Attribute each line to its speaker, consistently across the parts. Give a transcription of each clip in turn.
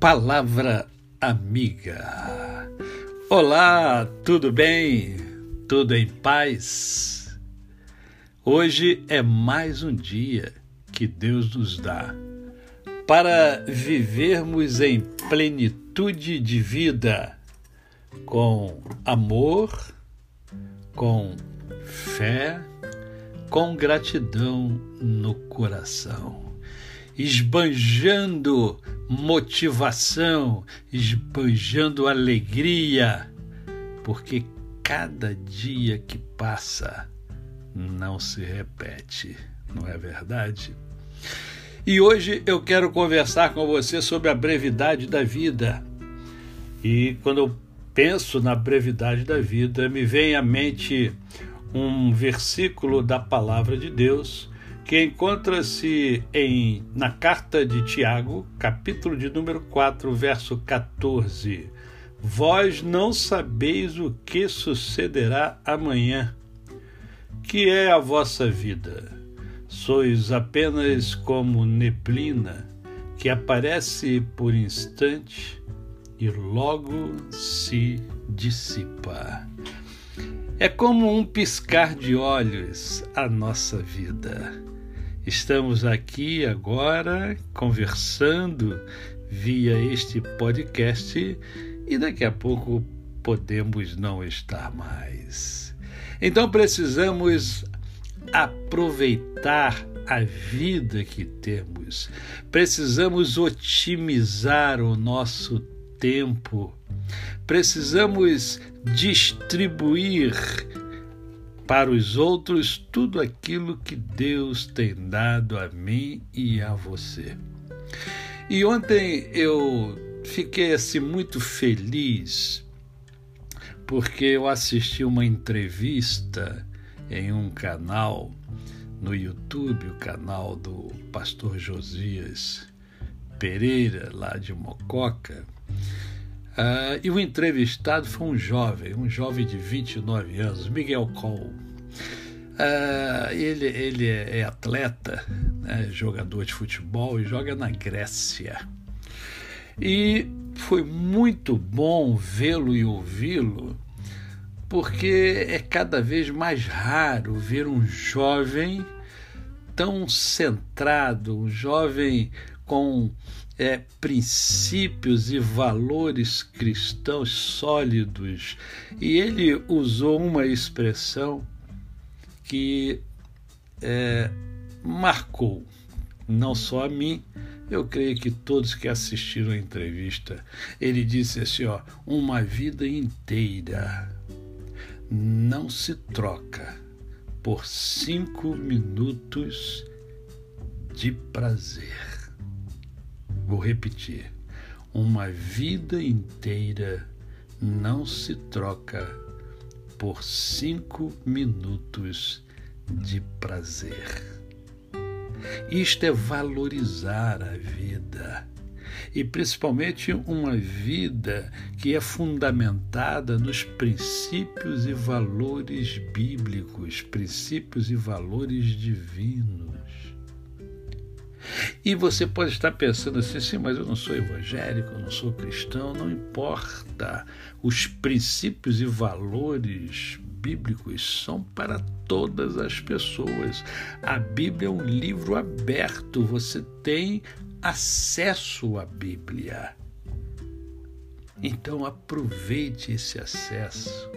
Speaker 1: Palavra Amiga. Olá, tudo bem? Tudo em paz? Hoje é mais um dia que Deus nos dá para vivermos em plenitude de vida, com amor, com fé, com gratidão no coração esbanjando motivação, esbanjando alegria, porque cada dia que passa não se repete, não é verdade? E hoje eu quero conversar com você sobre a brevidade da vida. E quando eu penso na brevidade da vida, me vem à mente um versículo da palavra de Deus que encontra-se em na carta de Tiago, capítulo de número 4, verso 14. Vós não sabeis o que sucederá amanhã. Que é a vossa vida? Sois apenas como neblina que aparece por instante e logo se dissipa. É como um piscar de olhos a nossa vida. Estamos aqui agora conversando via este podcast e daqui a pouco podemos não estar mais. Então precisamos aproveitar a vida que temos, precisamos otimizar o nosso tempo, precisamos distribuir para os outros tudo aquilo que Deus tem dado a mim e a você. E ontem eu fiquei assim muito feliz porque eu assisti uma entrevista em um canal no YouTube, o canal do pastor Josias Pereira, lá de Mococa. Uh, e o entrevistado foi um jovem, um jovem de 29 anos, Miguel Cole. Uh, ele ele é, é atleta, né, jogador de futebol e joga na Grécia. E foi muito bom vê-lo e ouvi-lo, porque é cada vez mais raro ver um jovem tão centrado, um jovem com é, princípios e valores cristãos sólidos. E ele usou uma expressão que é, marcou não só a mim, eu creio que todos que assistiram a entrevista. Ele disse assim: ó, uma vida inteira não se troca por cinco minutos de prazer. Vou repetir: uma vida inteira não se troca por cinco minutos de prazer. Isto é valorizar a vida e principalmente uma vida que é fundamentada nos princípios e valores bíblicos, princípios e valores divinos. E você pode estar pensando assim, sim, mas eu não sou evangélico, eu não sou cristão, não importa. Os princípios e valores bíblicos são para todas as pessoas. A Bíblia é um livro aberto, você tem acesso à Bíblia. Então aproveite esse acesso.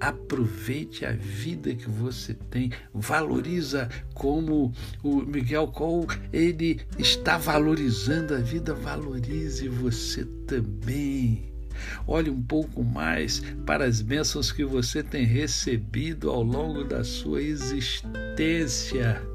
Speaker 1: Aproveite a vida que você tem, valoriza como o Miguel Cole, ele está valorizando a vida, valorize você também. Olhe um pouco mais para as bênçãos que você tem recebido ao longo da sua existência.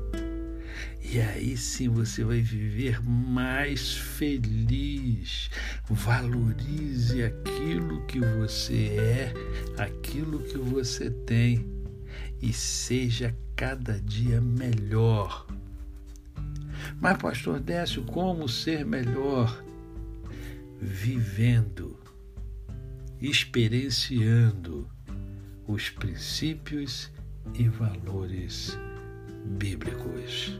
Speaker 1: E aí sim você vai viver mais feliz. Valorize aquilo que você é, aquilo que você tem e seja cada dia melhor. Mas, Pastor Décio, como ser melhor? Vivendo, experienciando os princípios e valores bíblicos